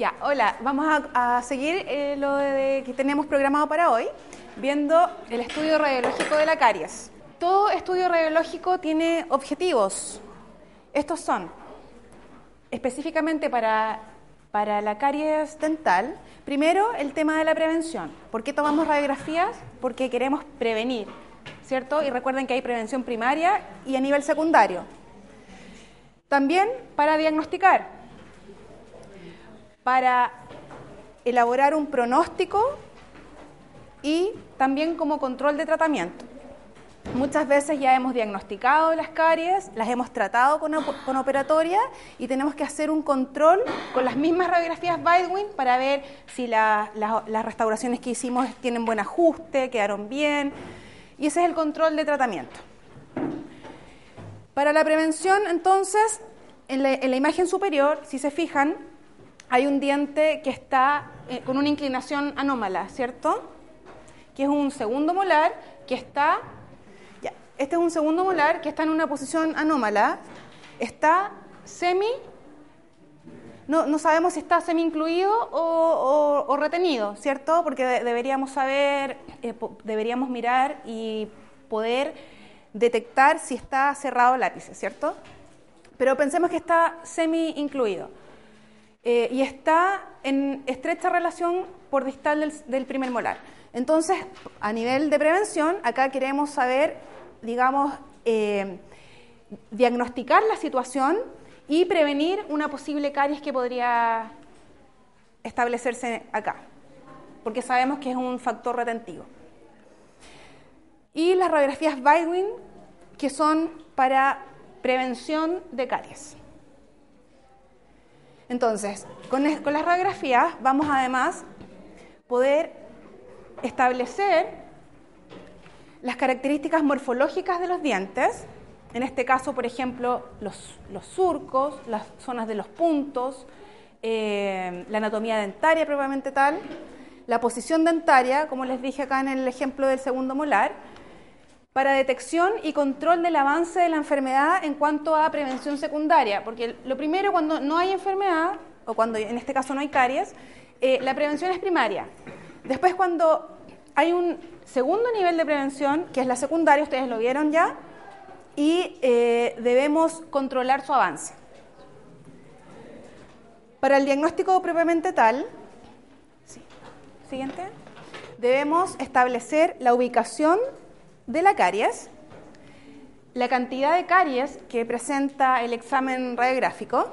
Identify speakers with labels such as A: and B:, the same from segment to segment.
A: Ya, hola, vamos a, seguir eh, lo de, que tenemos programado para hoy, viendo el estudio radiológico de la caries. Todo estudio radiológico tiene objetivos. Estos son, específicamente para, para la caries dental, primero el tema de la prevención. ¿Por qué tomamos radiografías? Porque queremos prevenir, ¿cierto? Y recuerden que hay prevención primaria y a nivel secundario. También para diagnosticar para elaborar un pronóstico y también como control de tratamiento. Muchas veces ya hemos diagnosticado las caries, las hemos tratado con, operatoria y tenemos que hacer un control con las mismas radiografías Baldwin para ver si las restauraciones que hicimos tienen buen ajuste, quedaron bien. Y ese es el control de tratamiento. Para la prevención, entonces, en la imagen superior, si se fijan, hay un diente que está eh, con una inclinación anómala, ¿cierto? Que es un segundo molar que está, ya, este es un segundo molar que está en una posición anómala, está semi, no, sabemos si está semi incluido o, retenido, ¿cierto? Porque deberíamos saber, eh, deberíamos mirar y poder detectar si está cerrado el lápiz, ¿cierto? Pero pensemos que está semi incluido. Eh, y está en estrecha relación por distal del, primer molar. Entonces, a nivel de prevención, acá queremos saber, digamos, eh, diagnosticar la situación y prevenir una posible caries que podría establecerse acá, porque sabemos que es un factor retentivo. Y las radiografías Baldwin, que son para prevención de caries. Entonces, con, las radiografías vamos además poder establecer las características morfológicas de los dientes, en este caso, por ejemplo, los, surcos, las zonas de los puntos, eh, la anatomía dentaria propiamente tal, la posición dentaria, como les dije acá en el ejemplo del segundo molar, para detección y control del avance de la enfermedad en cuanto a prevención secundaria, porque lo primero cuando no hay enfermedad, o cuando en este caso no hay caries, eh, la prevención es primaria. Después cuando hay un segundo nivel de prevención, que es la secundaria, ustedes lo vieron ya, y eh, debemos controlar su avance. Para el diagnóstico propiamente tal, siguiente, debemos establecer la ubicación de la caries, la cantidad de caries que presenta el examen radiográfico,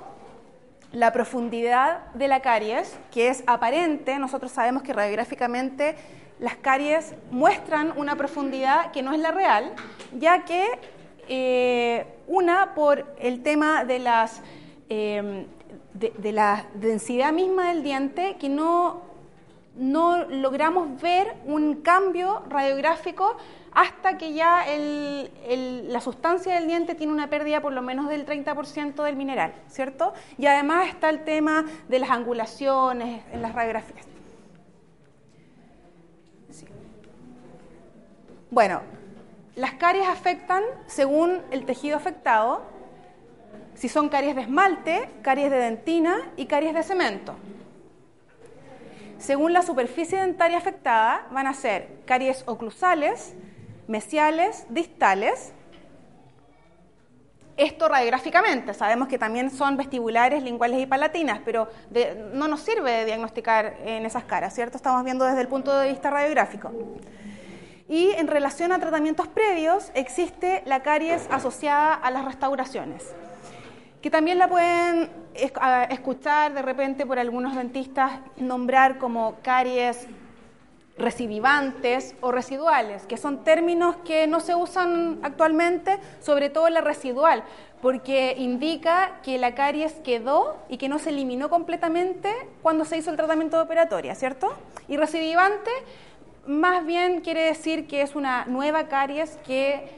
A: la profundidad de la caries, que es aparente, nosotros sabemos que radiográficamente las caries muestran una profundidad que no es la real, ya que eh, una por el tema de, las, eh, de, la densidad misma del diente, que no, no logramos ver un cambio radiográfico hasta que ya la sustancia del diente tiene una pérdida por lo menos del 30% del mineral, ¿cierto? Y además está el tema de las angulaciones en las radiografías. Bueno, las caries afectan según el tejido afectado, si son caries de esmalte, caries de dentina y caries de cemento. Según la superficie dentaria afectada, van a ser caries oclusales, mesiales, distales. Esto radiográficamente, sabemos que también son vestibulares, linguales y palatinas, pero no nos sirve de diagnosticar en esas caras, ¿cierto? Estamos viendo desde el punto de vista radiográfico. Y en relación a tratamientos previos, existe la caries asociada a las restauraciones, que también la pueden escuchar de repente por algunos dentistas nombrar como caries recidivantes o residuales, que son términos que no se usan actualmente, sobre todo la residual, porque indica que la caries quedó y que no se eliminó completamente cuando se hizo el tratamiento de operatoria, ¿cierto? Y recidivante más bien quiere decir que es una nueva caries que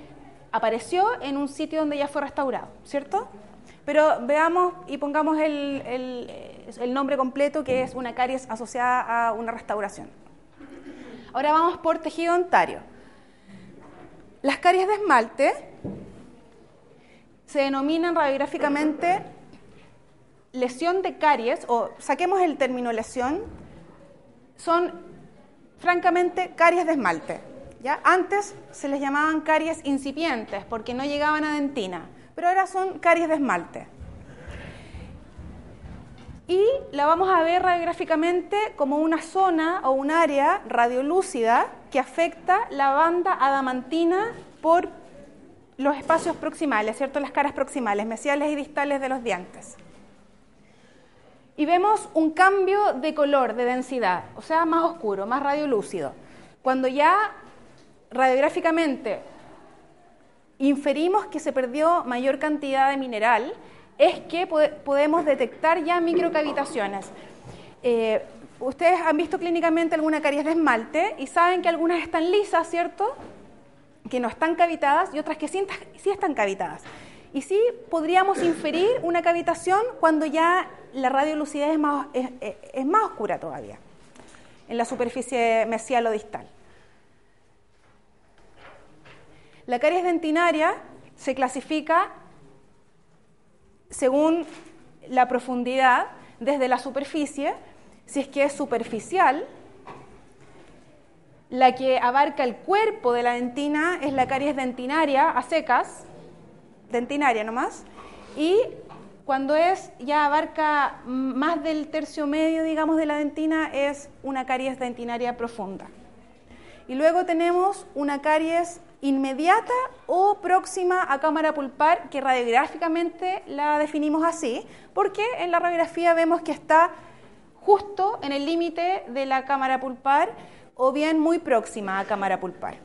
A: apareció en un sitio donde ya fue restaurado, ¿cierto? Pero veamos y pongamos el, el nombre completo que es una caries asociada a una restauración. Ahora vamos por tejido dentario. Las caries de esmalte se denominan radiográficamente lesión de caries, o saquemos el término lesión, son francamente caries de esmalte. ¿ya? Antes se les llamaban caries incipientes porque no llegaban a dentina, pero ahora son caries de esmalte y la vamos a ver radiográficamente como una zona o un área radiolúcida que afecta la banda adamantina por los espacios proximales, ¿cierto? Las caras proximales, mesiales y distales de los dientes. Y vemos un cambio de color, de densidad, o sea, más oscuro, más radiolúcido. Cuando ya radiográficamente inferimos que se perdió mayor cantidad de mineral, es que podemos detectar ya microcavitaciones. Eh, ustedes han visto clínicamente alguna caries de esmalte y saben que algunas están lisas, ¿cierto? Que no están cavitadas y otras que sí, están cavitadas. Y sí podríamos inferir una cavitación cuando ya la radiolucidez es más, es más oscura todavía, en la superficie mesial o distal. La caries dentinaria se clasifica según la profundidad desde la superficie, si es que es superficial, la que abarca el cuerpo de la dentina es la caries dentinaria a secas, dentinaria nomás, y cuando es ya abarca más del tercio medio, digamos, de la dentina, es una caries dentinaria profunda. Y luego tenemos una caries inmediata o próxima a cámara pulpar, que radiográficamente la definimos así, porque en la radiografía vemos que está justo en el límite de la cámara pulpar o bien muy próxima a cámara pulpar.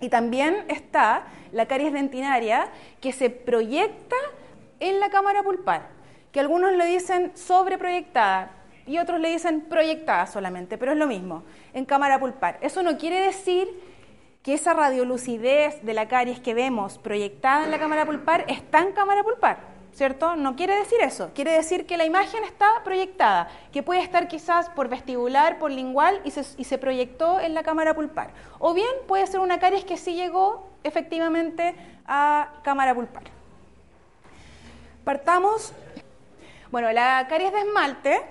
A: Y también está la caries dentinaria que se proyecta en la cámara pulpar, que algunos le dicen sobreproyectada y otros le dicen proyectada solamente, pero es lo mismo, en cámara pulpar. Eso no quiere decir que esa radiolucidez de la caries que vemos proyectada en la cámara pulpar está en cámara pulpar, ¿cierto? No quiere decir eso, quiere decir que la imagen está proyectada, que puede estar quizás por vestibular, por lingual y se, proyectó en la cámara pulpar. O bien puede ser una caries que sí llegó efectivamente a cámara pulpar. Partamos, bueno, la caries de esmalte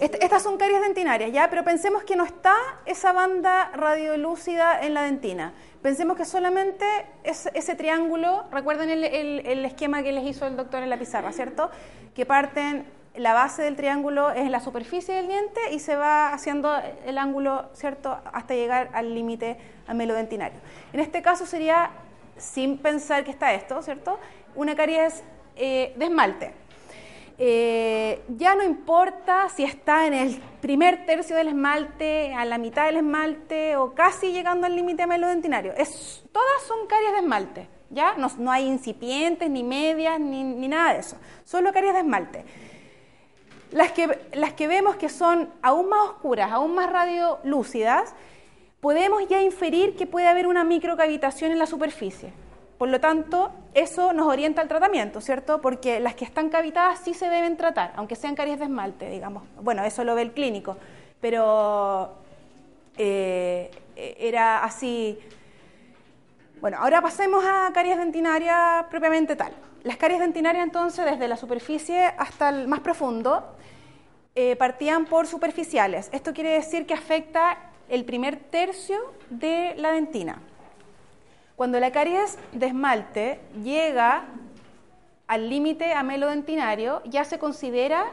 A: estas son caries dentinarias, ¿ya? Pero pensemos que no está esa banda radiolúcida en la dentina. Pensemos que solamente es ese triángulo, recuerden el, esquema que les hizo el doctor en la pizarra, ¿cierto? Que parten, la base del triángulo es la superficie del diente y se va haciendo el ángulo, ¿cierto? Hasta llegar al límite amelodentinario. En este caso sería, sin pensar que está esto, ¿cierto? Una caries eh, de esmalte. Eh, ya no importa si está en el primer tercio del esmalte, a la mitad del esmalte o casi llegando al límite melodentinario. Es, todas son caries de esmalte, ¿ya? No, hay incipientes, ni medias, ni, nada de eso. Solo caries de esmalte. Las que, las que vemos que son aún más oscuras, aún más radiolúcidas, podemos ya inferir que puede haber una microcavitación en la superficie. Por lo tanto, eso nos orienta al tratamiento, ¿cierto? Porque las que están cavitadas sí se deben tratar, aunque sean caries de esmalte, digamos. Bueno, eso lo ve el clínico, pero eh, era así. Bueno, ahora pasemos a caries dentinaria propiamente tal. Las caries dentinarias, entonces, desde la superficie hasta el más profundo, eh, partían por superficiales. Esto quiere decir que afecta el primer tercio de la dentina. Cuando la caries de esmalte llega al límite amelodentinario, ya se considera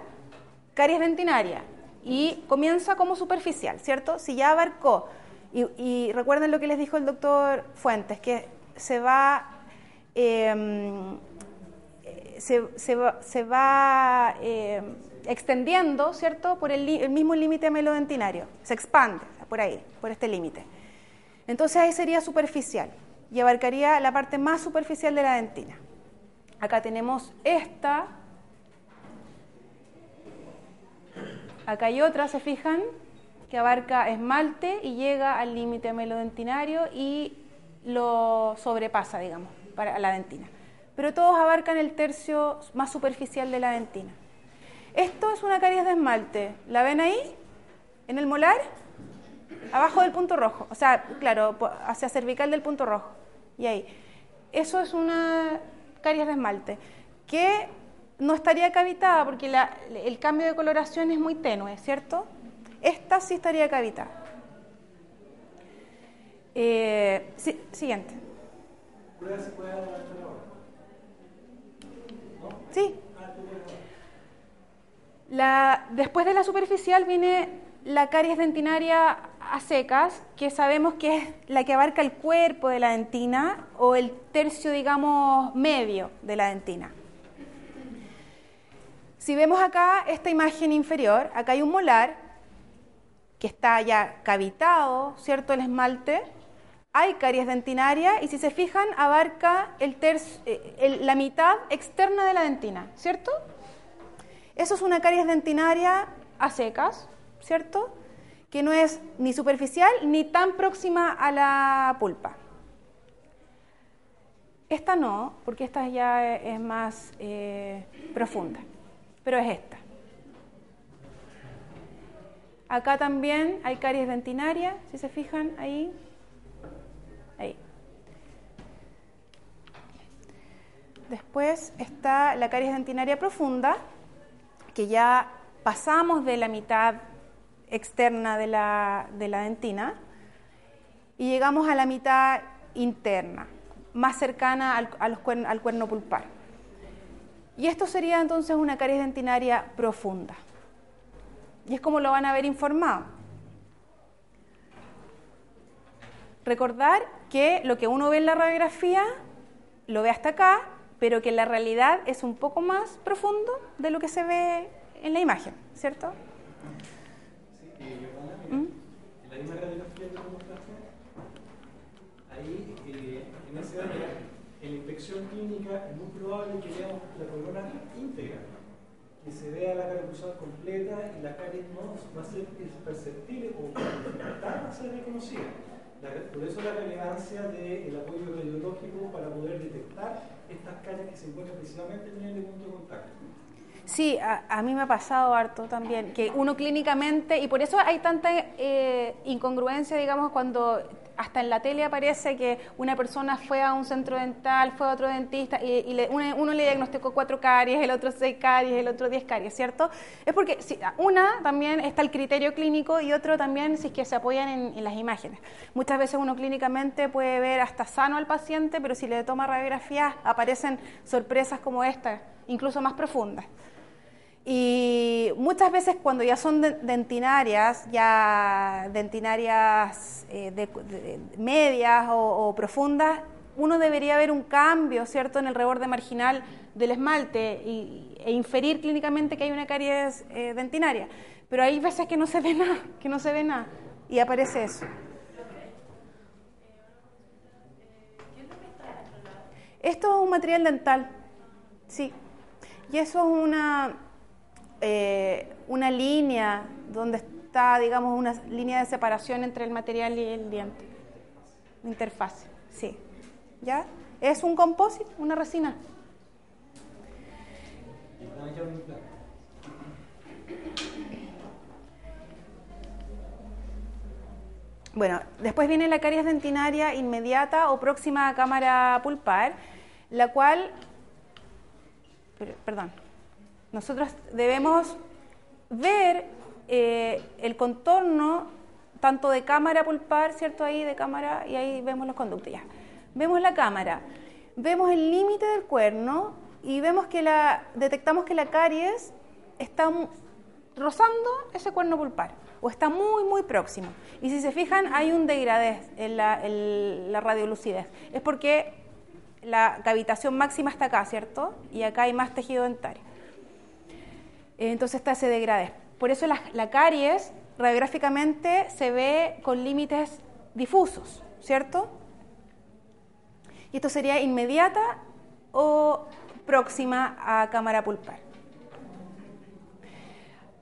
A: caries dentinaria y comienza como superficial, ¿cierto? Si ya abarcó, y, recuerden lo que les dijo el doctor Fuentes, que se va, em, se, em, extendiendo, ¿cierto?, por el, mismo límite melodentinario. Se expande por ahí, por este límite. Entonces ahí sería superficial y abarcaría la parte más superficial de la dentina. Acá tenemos esta. Acá hay otra, ¿se fijan? Que abarca esmalte y llega al límite melodentinario y lo sobrepasa, digamos, para la dentina. Pero todos abarcan el tercio más superficial de la dentina. Esto es una caries de esmalte. ¿La ven ahí? ¿En el molar? Abajo del punto rojo. O sea, claro, hacia cervical del punto rojo. Y ahí. Eso es una caries de esmalte. Que no estaría cavitada porque el cambio de coloración es muy tenue, ¿cierto? Esta sí estaría cavitada. Eh, siguiente. Sí. La, después de la superficial viene la caries dentinaria a secas, que sabemos que es la que abarca el cuerpo de la dentina o el tercio, digamos, medio de la dentina. Si vemos acá esta imagen inferior, acá hay un molar que está ya cavitado, ¿cierto? El esmalte. Hay caries dentinaria y si se fijan abarca el eh, la mitad externa de la dentina, ¿cierto? Eso es una caries dentinaria a secas, ¿cierto? Que no es ni superficial ni tan próxima a la pulpa. Esta no, porque esta ya es más eh, profunda, pero es esta. Acá también hay caries dentinaria, si se fijan ahí. Ahí. Después está la caries dentinaria profunda, que ya pasamos de la mitad externa de la, dentina y llegamos a la mitad interna, más cercana al, al cuerno pulpar. Y esto sería entonces una caries dentinaria profunda. Y es como lo van a ver informado. Recordar que lo que uno ve en la radiografía lo ve hasta acá pero que la realidad es un poco más profundo de lo que se ve en la imagen, ¿cierto?
B: Sí, yo ¿Mm? en la misma radiografía que mostraste, ahí eh, en ese área, en la inspección clínica es muy probable que veamos la corona íntegra, que se vea la cara cruzada completa y la caries no va a ser perceptible o va a ser reconocida. por eso la relevancia del apoyo radiológico para poder detectar estas caras que se encuentran precisamente en el punto de contacto.
A: Sí, a, mí me ha pasado harto también, que uno clínicamente, y por eso hay tanta eh, incongruencia, digamos, cuando hasta en la tele aparece que una persona fue a un centro dental, fue a otro dentista y, uno, le diagnosticó cuatro caries, el otro seis caries, el otro diez caries, ¿cierto? Es porque una también está el criterio clínico y otro también si es que se apoyan en, las imágenes. Muchas veces uno clínicamente puede ver hasta sano al paciente, pero si le toma radiografías aparecen sorpresas como esta, incluso más profundas. Y muchas veces cuando ya son dentinarias, ya dentinarias eh, medias o, profundas, uno debería ver un cambio, ¿cierto?, en el reborde marginal del esmalte e inferir clínicamente que hay una caries eh, dentinaria. Pero hay veces que no se ve nada, que no se ve nada, y aparece eso. Esto es un material dental, sí. Y eso es una, eh, una línea donde está, digamos, una línea de separación entre el material y el diente. Interfaz, sí. ¿Ya? Es un composite, una resina. Bueno, después viene la caries dentinaria inmediata o próxima a cámara pulpar, la cual, perdón, nosotros debemos ver eh, el contorno tanto de cámara pulpar, ¿cierto? Ahí de cámara y ahí vemos los conductos ya. Vemos la cámara, vemos el límite del cuerno y vemos que la, detectamos que la caries está rozando ese cuerno pulpar o está muy, muy próximo. Y si se fijan, hay un degradez en la, en la radiolucidez. Es porque la cavitación máxima está acá, ¿cierto? Y acá hay más tejido dentario. Eh, entonces está ese degrade. Por eso la, la caries radiográficamente se ve con límites difusos, ¿cierto? Y esto sería inmediata o próxima a cámara pulpar.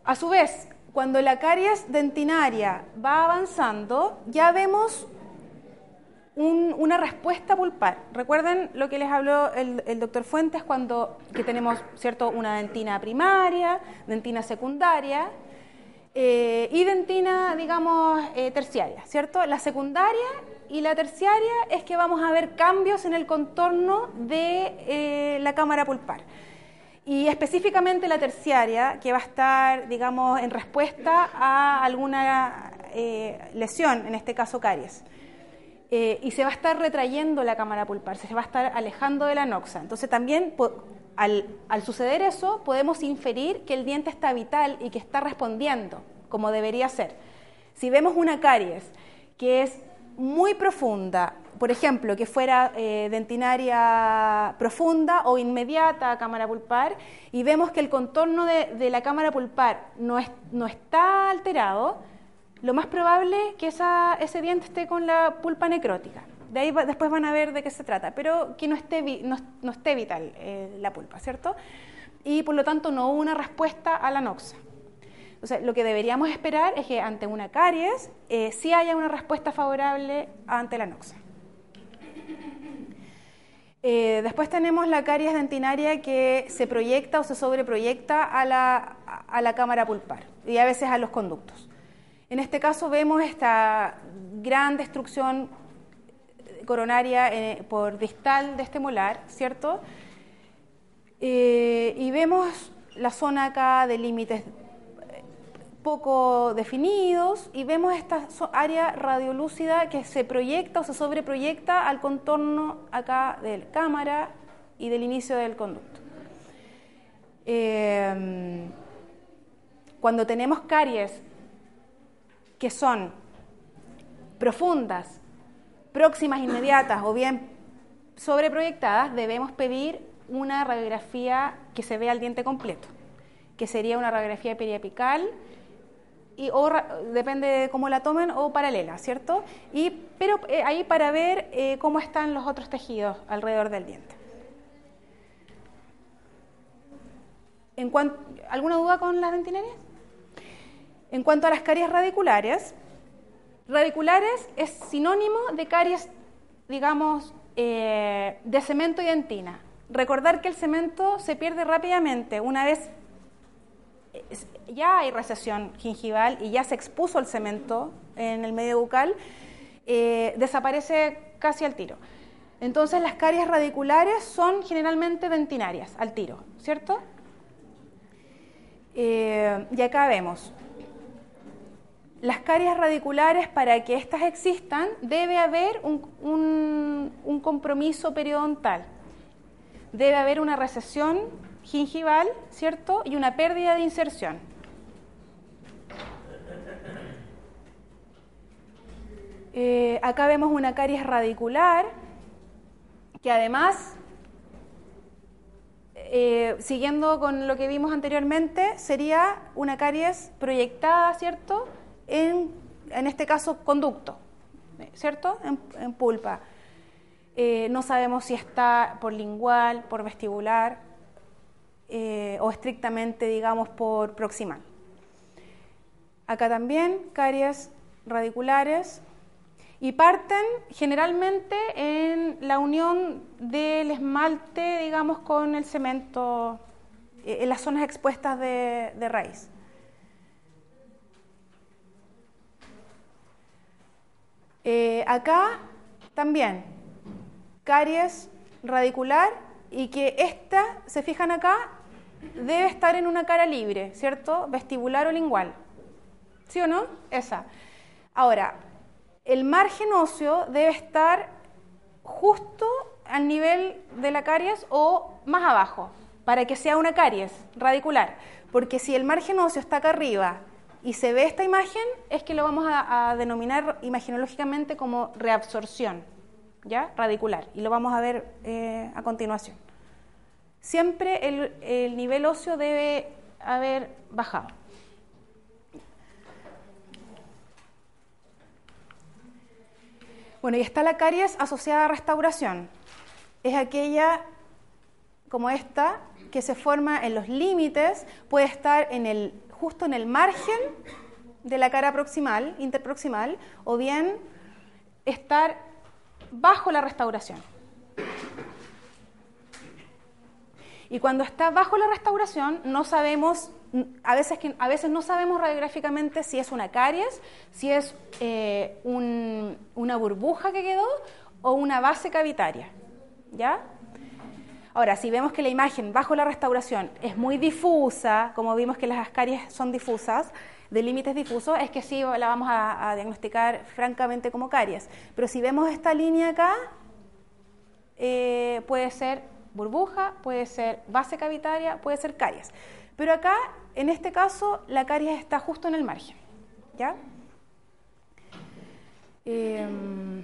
A: A su vez, cuando la caries dentinaria va avanzando, ya vemos una respuesta pulpar. Recuerden lo que les habló el, doctor Fuentes cuando que tenemos cierto una dentina primaria, dentina secundaria eh, y dentina, digamos, eh, terciaria, ¿cierto? La secundaria y la terciaria es que vamos a ver cambios en el contorno de eh, la cámara pulpar. Y específicamente la terciaria, que va a estar, digamos, en respuesta a alguna lesión, en este caso caries. Eh, y se va a estar retrayendo la cámara pulpar, se va a estar alejando de la noxa. Entonces también al, suceder eso podemos inferir que el diente está vital y que está respondiendo como debería ser. Si vemos una caries que es muy profunda, por ejemplo, que fuera eh, dentinaria profunda o inmediata a cámara pulpar, y vemos que el contorno de, la cámara pulpar no, no está alterado, lo más probable que ese diente esté con la pulpa necrótica. De ahí después van a ver de qué se trata, pero que no esté, no, esté vital eh, la pulpa, ¿cierto? Y por lo tanto no hubo una respuesta a la noxa. O sea, lo que deberíamos esperar es que ante una caries eh, sí haya una respuesta favorable ante la noxa. Eh, después tenemos la caries dentinaria que se proyecta o se sobreproyecta a la, a la cámara pulpar y a veces a los conductos. En este caso vemos esta gran destrucción coronaria eh, por distal de este molar, ¿cierto? Eh, y vemos la zona acá de límites eh, poco definidos y vemos esta área radiolúcida que se proyecta o se sobreproyecta al contorno acá de la cámara y del inicio del conducto. cuando tenemos caries que son profundas, próximas, inmediatas o bien sobreproyectadas, debemos pedir una radiografía que se vea el diente completo, que sería una radiografía periapical y o depende de cómo la tomen o paralela, ¿cierto? Y pero eh, ahí para ver eh, cómo están los otros tejidos alrededor del diente. En ¿Alguna duda con las dentinarias? En cuanto a las caries radiculares, radiculares es sinónimo de caries, digamos, eh, de cemento y dentina. Recordar que el cemento se pierde rápidamente una vez ya hay recesión gingival y ya se expuso el cemento en el medio bucal, eh, desaparece casi al tiro. Entonces las caries radiculares son generalmente dentinarias, al tiro, ¿cierto? Eh, y acá vemos las caries radiculares, para que éstas existan, debe haber un, compromiso periodontal. Debe haber una recesión gingival, ¿cierto? Y una pérdida de inserción. Eh, acá vemos una caries radicular, que además, eh, siguiendo con lo que vimos anteriormente, sería una caries proyectada, ¿cierto? En, este caso, conducto, ¿cierto? En, pulpa. Eh, no sabemos si está por lingual, por vestibular eh, o estrictamente, digamos, por proximal. Acá también caries radiculares y parten generalmente en la unión del esmalte, digamos, con el cemento eh, en las zonas expuestas de raíz. Eh, acá también, caries radicular y que esta, se fijan acá, debe estar en una cara libre, ¿cierto? Vestibular o lingual. ¿Sí o no? Esa. Ahora, el margen óseo debe estar justo al nivel de la caries o más abajo, para que sea una caries radicular. Porque si el margen óseo está acá arriba y se ve esta imagen, es que lo vamos a, denominar imaginológicamente como reabsorción, ¿ya? Radicular, y lo vamos a ver eh, a continuación. Siempre el, nivel óseo debe haber bajado. Bueno, y está la caries asociada a restauración. Es aquella como esta que se forma en los límites, puede estar en el, justo en el margen de la cara proximal, interproximal, o bien estar bajo la restauración. Y cuando está bajo la restauración, no sabemos, a veces, a veces no sabemos radiográficamente si es una caries, si es eh, una burbuja que quedó o una base cavitaria. ¿Ya? Ahora, si vemos que la imagen bajo la restauración es muy difusa, como vimos que las caries son difusas, de límites difusos, es que sí la vamos a, diagnosticar francamente como caries. Pero si vemos esta línea acá, eh, puede ser burbuja, puede ser base cavitaria, puede ser caries. Pero acá, en este caso, la caries está justo en el margen. ¿Ya? Em,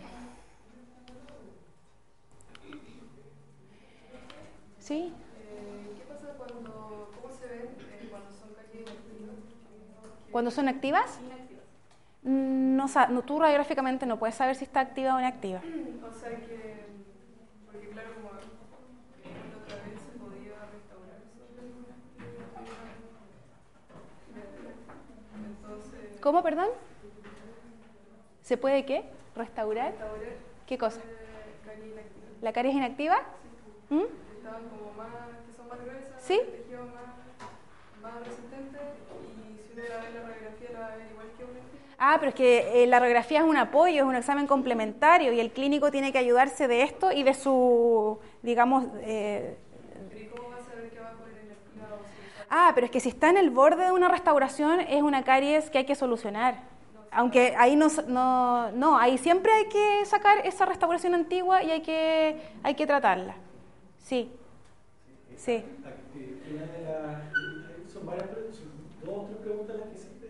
A: ¿Sí?
C: ¿Qué pasa cuando, cómo se ven eh, cuando son caries inactivas?
A: ¿Cuando son activas? Mm, No, no, tú radiográficamente no puedes saber si está activa o inactiva.
C: O sea que, porque claro, como la otra vez se podía restaurar. Entonces,
A: ¿Cómo, perdón? ¿Se puede qué? ¿Restaurar?
C: restaurar
A: ¿Qué cosa?
C: eh.
A: ¿La caries inactiva? ¿Mm?
C: Estaban como más, que son más gruesas,
A: Sí.
C: el tejido más, más resistente y si uno la ve en la radiografía la va a ver igual que una.
A: Ah, pero es que eh, la radiografía es un apoyo, es un examen complementario y el clínico tiene que ayudarse de esto y de su, digamos, eh,
C: Pero ¿y cómo va a saber que
A: Ah, pero es que si está en el borde de una restauración es una caries que hay que solucionar. Aunque ahí no, no, no, ahí siempre hay que sacar esa restauración antigua y hay que, hay que tratarla. Sí, sí.
B: Son varias dos o tres preguntas las que hiciste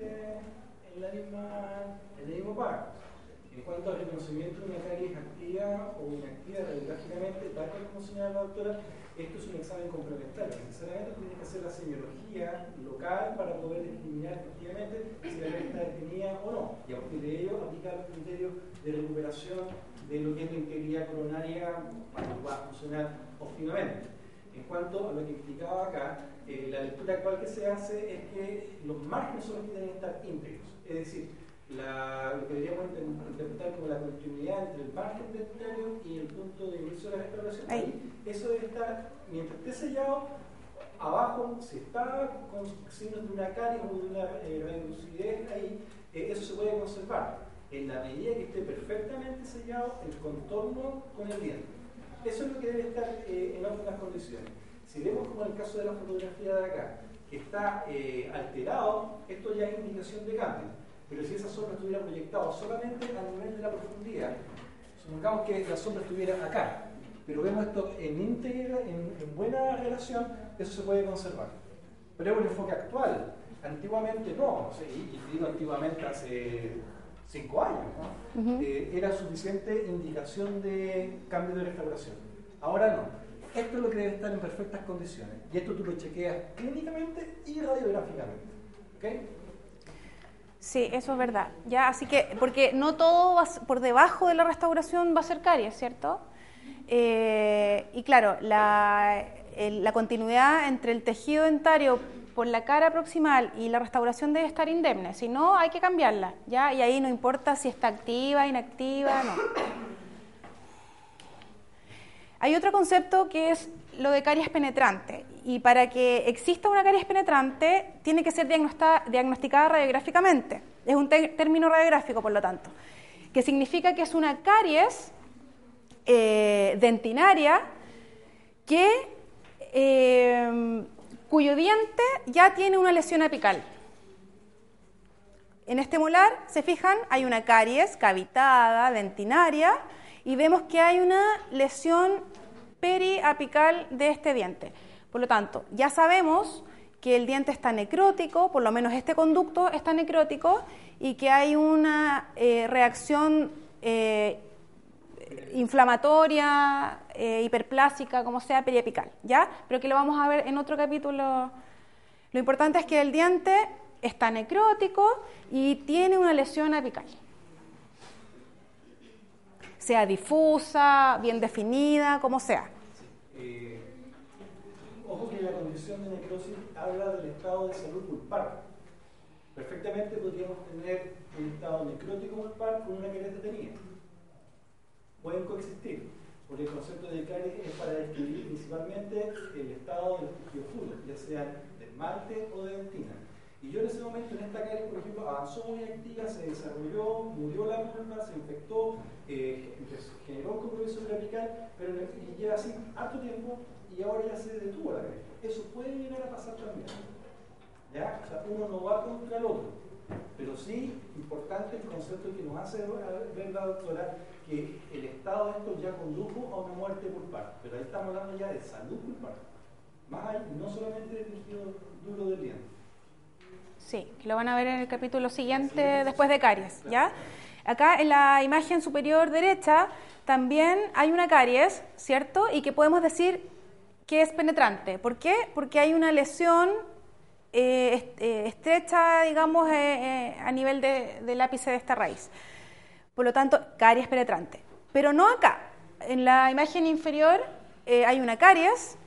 B: en la misma, en el mismo párrafo. En cuanto al reconocimiento de una caries activa o inactiva radiográficamente, tal como señala la doctora, esto es un examen complementario. Necesariamente tiene que hacer la semiología local para poder discriminar efectivamente si la caries está detenida o no. Y a partir de ello aplicar los criterios de recuperación de lo que es la integridad coronaria para que pueda funcionar óptimamente. En cuanto a lo que explicaba acá, eh, la lectura actual que se hace es que los márgenes son los que tienen que estar íntegros. Es decir, la- lo que deberíamos inter- interpretar como la continuidad entre el margen dentario y el punto de inicio de la restauración.
A: Ahí.
B: Eso debe estar, mientras esté sellado, abajo, si está con signos de una caries o de una eh, reducidez ahí, eh, eso se puede conservar. En la medida que esté perfectamente sellado el contorno con el diente. Eso es lo que debe estar eh, en óptimas condiciones. Si vemos como en el caso de la fotografía de acá, que está eh, alterado, esto ya es indicación de cambio. Pero si esa sombra estuviera proyectada solamente a nivel de la profundidad, supongamos que la sombra estuviera acá, pero vemos esto en íntegra, en, en buena relación, eso se puede conservar. Pero es un enfoque actual. Antiguamente no, y digo antiguamente hace cinco años, ¿no? Eh, era suficiente indicación de cambio de restauración. Ahora no. Esto es lo que debe estar en perfectas condiciones. Y esto tú lo chequeas clínicamente y radiográficamente. ¿Ok?
A: Sí, eso es verdad. Ya, así que, porque no todo va por debajo de la restauración va a ser caries, ¿cierto? Eh, y claro, la, el- la continuidad entre el tejido dentario por la cara proximal y la restauración debe estar indemne, si no hay que cambiarla, ¿ya? Y ahí no importa si está activa, inactiva, no. Hay otro concepto que es lo de caries penetrante. Y para que exista una caries penetrante, tiene que ser diagnosticada radiográficamente. Es un término radiográfico, por lo tanto, que significa que es una caries eh, dentinaria que, eh, cuyo diente ya tiene una lesión apical. En este molar, se fijan, hay una caries cavitada, dentinaria, y vemos que hay una lesión periapical de este diente. Por lo tanto, ya sabemos que el diente está necrótico, por lo menos este conducto está necrótico, y que hay una eh, reacción eh, inflamatoria, eh, hiperplásica, como sea, periapical, ¿ya? Pero que lo vamos a ver en otro capítulo Lo importante es que el diente está necrótico y tiene una lesión apical. Sea difusa, bien definida, como sea.
B: Eh, ojo que la condición de necrosis habla del estado de salud pulpar. Perfectamente podríamos tener un estado necrótico pulpar con una caries detenida. Pueden coexistir, porque el concepto de caries es para describir principalmente el estado de los tejidos ya sea de esmalte o de dentina. Y yo en ese momento, en esta caries, por ejemplo, avanzó muy activa, se desarrolló, murió la pulpa, se infectó, eh, generó un compromiso apical, pero lleva así harto tiempo y ahora ya se detuvo la caries. Eso puede llegar a pasar también. ¿Ya? O sea, uno no va contra el otro. Pero sí, importante el concepto que nos hace ver la doctora, que el estado de esto ya condujo a una muerte pulpar. Pero ahí estamos hablando ya de salud pulpar. Más allá, no solamente del tejido duro del diente.
A: Sí, lo van a ver en el capítulo siguiente después de caries, ¿ya? Acá en la imagen superior derecha también hay una caries, ¿cierto? Y que podemos decir que es penetrante. ¿Por qué? Porque hay una lesión eh, eh, estrecha, digamos, eh, a nivel del ápice de esta raíz. Por lo tanto, caries penetrante. Pero no acá. En la imagen inferior hay una caries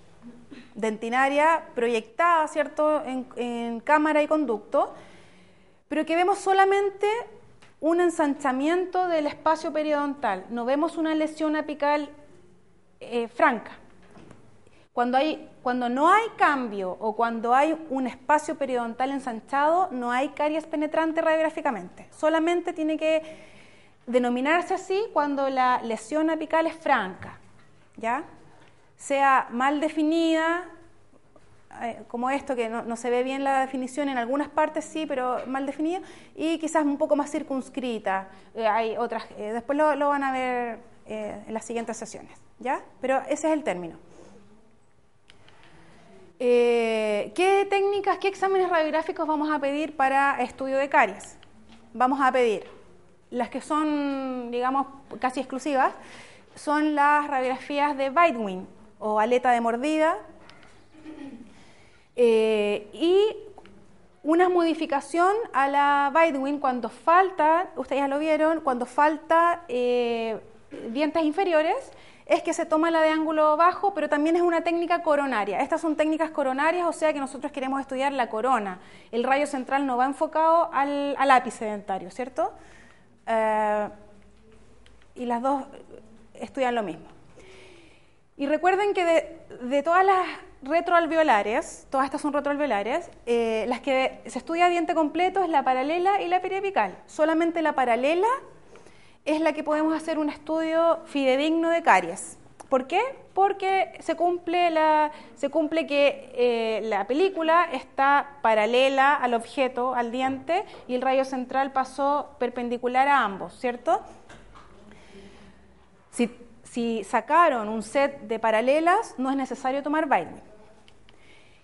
A: dentinaria proyectada, ¿cierto?, en, en, cámara y conducto, pero que vemos solamente un ensanchamiento del espacio periodontal, no vemos una lesión apical franca. Cuando, no hay cambio o cuando hay un espacio periodontal ensanchado, no hay caries penetrante radiográficamente. Solamente tiene que denominarse así cuando la lesión apical es franca, ¿ya? Sea mal definida, eh, como esto, que no, se ve bien la definición, en algunas partes sí, pero mal definida, y quizás un poco más circunscrita. Eh, hay otras, eh, después lo, lo, van a ver en las siguientes sesiones, ¿ya? Pero ese es el término. Eh, ¿Qué técnicas, qué exámenes radiográficos vamos a pedir para estudio de caries? Vamos a pedir las que son, digamos, casi exclusivas, son las radiografías de Bitewing o aleta de mordida eh, y una modificación a la Bitewing cuando falta, ustedes ya lo vieron, cuando falta eh, dientes inferiores es que se toma la de ángulo bajo, pero también es una técnica coronaria. Estas son técnicas coronarias, o sea que nosotros queremos estudiar la corona. El rayo central no va enfocado al, ápice dentario, ¿cierto? Eh, y las dos estudian lo mismo. Y recuerden que de, todas las retroalveolares, todas estas son retroalveolares, eh, las que se estudia diente completo es la paralela y la periapical. Solamente la paralela es la que podemos hacer un estudio fidedigno de caries. ¿Por qué? Porque se cumple, la, se cumple que eh, la película está paralela al objeto, al diente, y el rayo central pasó perpendicular a ambos, ¿cierto? Si, si sacaron un set de paralelas, no es necesario tomar baile.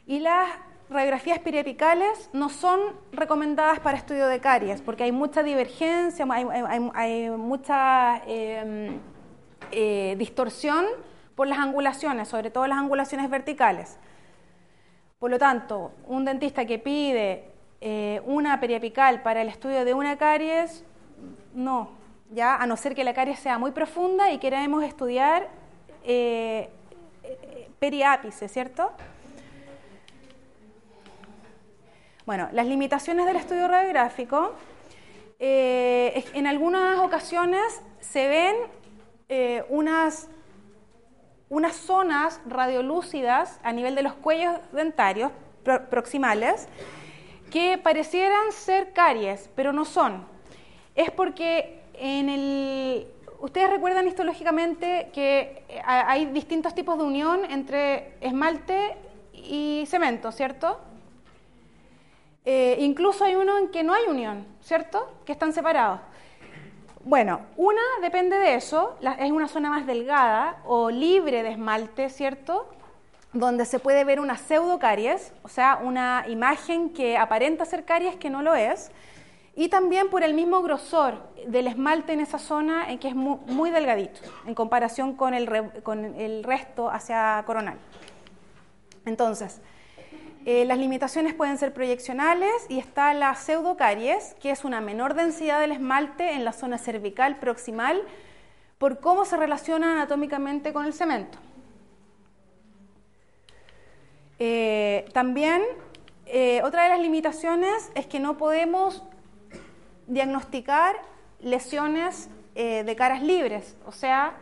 A: Y las radiografías periapicales no son recomendadas para estudio de caries porque hay mucha divergencia, hay, mucha em, eh, distorsión por las angulaciones, sobre todo las angulaciones verticales. Por lo tanto, un dentista que pide eh, una periapical para el estudio de una caries, no, ya a no ser que la caries sea muy profunda y queremos estudiar eh, periápice, ¿cierto? Bueno, las limitaciones del estudio radiográfico, eh, en algunas ocasiones se ven eh, unas, unas zonas radiolúcidas a nivel de los cuellos dentarios proximales que parecieran ser caries, pero no son. Es porque en el... Ustedes recuerdan histológicamente que hay distintos tipos de unión entre esmalte y cemento, ¿cierto? Eh, incluso hay uno en que no hay unión, ¿cierto? Que están separados. Bueno, una depende de eso, es una zona más delgada o libre de esmalte, ¿cierto? Donde se puede ver una pseudocaries, o sea, una imagen que aparenta ser caries que no lo es, y también por el mismo grosor del esmalte en esa zona en que es muy, delgadito en comparación con el resto hacia coronal. Entonces, Eh, las limitaciones pueden ser proyeccionales y está la pseudocaries, que es una menor densidad del esmalte en la zona cervical proximal por cómo se relaciona anatómicamente con el cemento. Eh, también, eh, otra de las limitaciones es que no podemos diagnosticar lesiones de caras libres, o sea,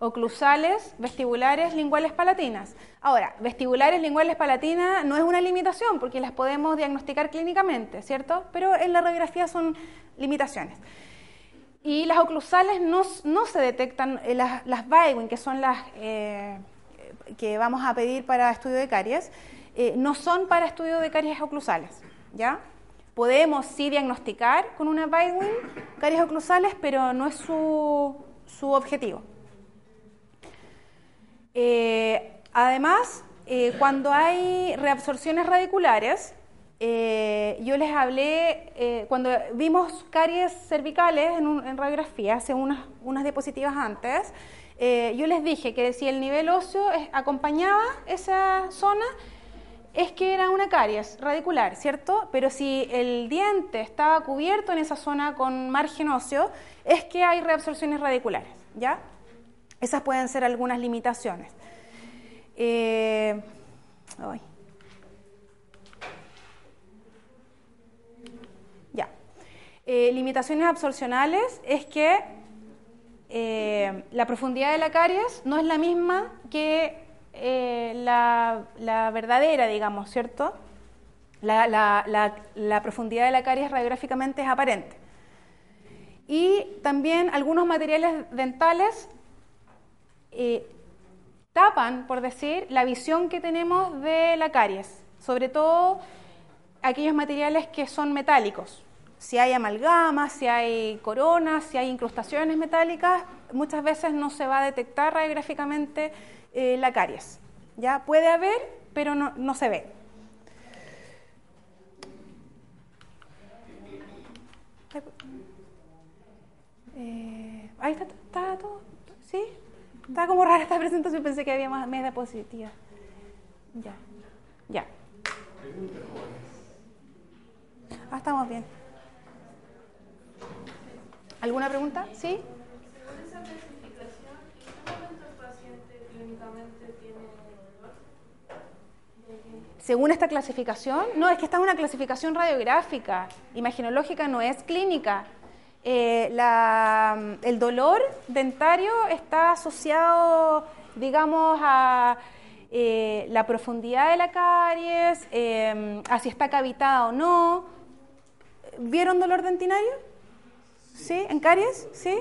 A: oclusales, vestibulares, linguales palatinas. Ahora, vestibulares, linguales palatinas no es una limitación porque las podemos diagnosticar clínicamente, ¿cierto? Pero en la radiografía son limitaciones. Y las oclusales no, se detectan, eh, las, las que son las eh, que vamos a pedir para estudio de caries, eh, no son para estudio de caries oclusales, ¿ya? Podemos sí diagnosticar con una Bywin caries oclusales, pero no es su, su objetivo. Eh, además, eh, cuando hay reabsorciones radiculares, eh, yo les hablé, cuando vimos caries cervicales en, radiografía, hace unas, unas diapositivas antes, yo les dije que si el nivel óseo acompañaba esa zona, es que era una caries radicular, ¿cierto? Pero si el diente estaba cubierto en esa zona con margen óseo, es que hay reabsorciones radiculares, ¿ya? Esas pueden ser algunas limitaciones. Eh, ya. Eh, limitaciones absorcionales es que eh, la profundidad de la caries no es la misma que la, verdadera, digamos, ¿cierto? La, la, profundidad de la caries radiográficamente es aparente. Y también algunos materiales dentales eh, tapan, por decir, la visión que tenemos de la caries, sobre todo aquellos materiales que son metálicos. Si hay amalgamas, si hay coronas, si hay incrustaciones metálicas, muchas veces no se va a detectar radiográficamente eh, la caries. ¿ya? Puede haber, pero no, se ve. Eh, ahí está, está todo. Estaba como rara esta presentación, pensé que había más media positiva. Ya, ya. Ah, estamos bien. ¿Alguna pregunta? ¿Sí?
C: Según esa clasificación, ¿en qué momento el paciente clínicamente tiene dolor?
A: Según esta clasificación, no, es que está en una clasificación radiográfica. Imaginológica no es clínica. Eh, el dolor dentario está asociado, digamos, a eh, la profundidad de la caries, eh, a si está cavitada o no. ¿Vieron dolor dentinario? ¿Sí? ¿En caries? ¿Sí?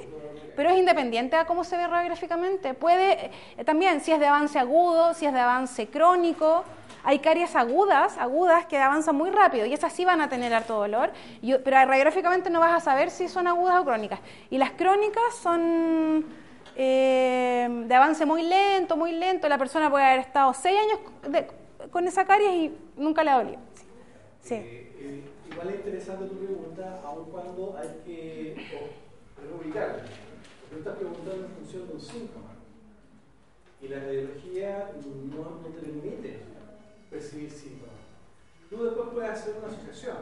A: Pero es independiente a cómo se ve radiográficamente. Puede, también, si es de avance agudo, si es de avance crónico, hay caries agudas, agudas que avanzan muy rápido y esas sí van a tener harto dolor, pero radiográficamente no vas a saber si son agudas o crónicas. Y las crónicas son eh, de avance muy lento, muy lento. La persona puede haber estado seis años con esa caries y nunca le ha dolido.
B: Sí. Eh, eh, igual es interesante tu pregunta, aun cuando hay que reubicarla. Tú estás preguntando en función de un síntoma. Y la radiología no, te permite percibir síntomas. Tú después puedes hacer una asociación.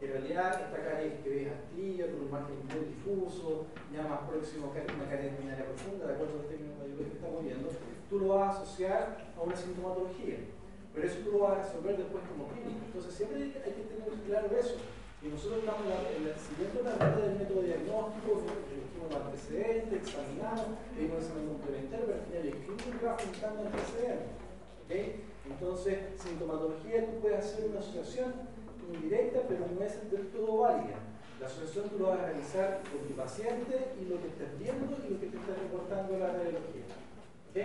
B: En realidad, esta caries que ves astilla, con un margen muy difuso, ya más próximo a una caries binaria profunda, de acuerdo al término que estamos viendo, tú lo vas a asociar a una sintomatología. Pero eso tú lo vas a resolver después como clínico. Entonces, siempre hay que tener claro eso. Y nosotros estamos en la siguiente parte del método diagnóstico, los antecedentes, examinamos, pedimos examen complementario, pero al final el clínico va juntando antecedentes. ¿okay? Entonces, sintomatología, tú puedes hacer una asociación indirecta, pero no es del todo válida. La asociación tú lo vas a realizar con tu paciente y lo que estás viendo y lo que te está reportando la radiología. ¿Ok?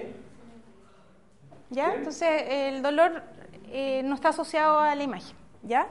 A: ¿Ya? Entonces, el dolor eh, no está asociado a la imagen. ¿Ya?